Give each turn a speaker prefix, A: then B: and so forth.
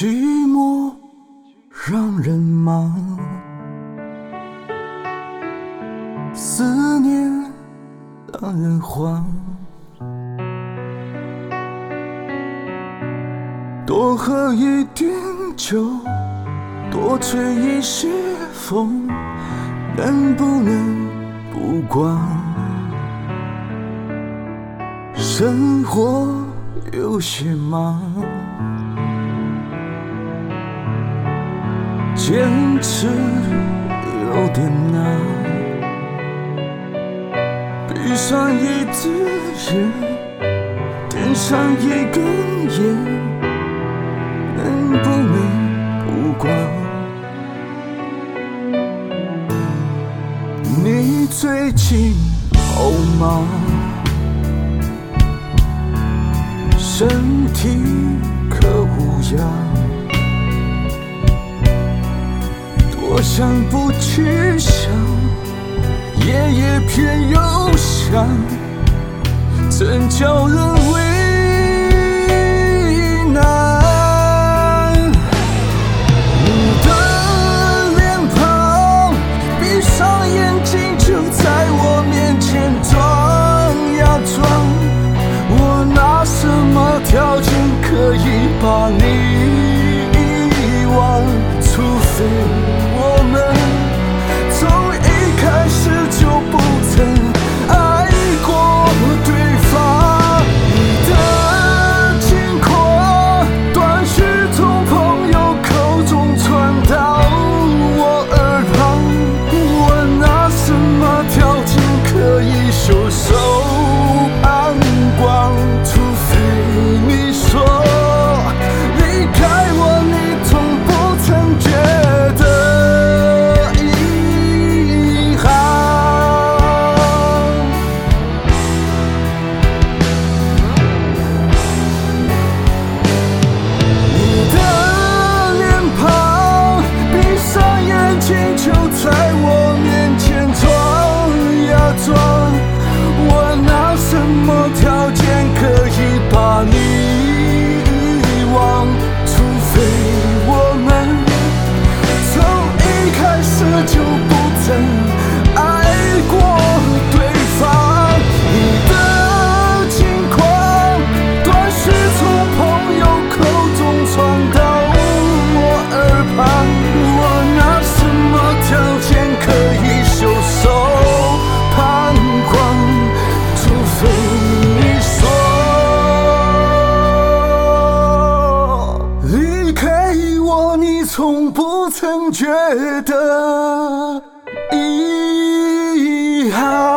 A: 寂寞让人忙，思念让人慌。多喝一点酒，多吹一些风，能不能不管？生活有些忙，坚持有点难。闭上一只眼，点上一根烟。能不能不管？你最近好吗？身体但不去想，夜夜偏又想，怎叫人为难？你的脸庞，闭上眼睛就在我面前装呀装。我拿什么条件可以把你？曾觉得遗憾。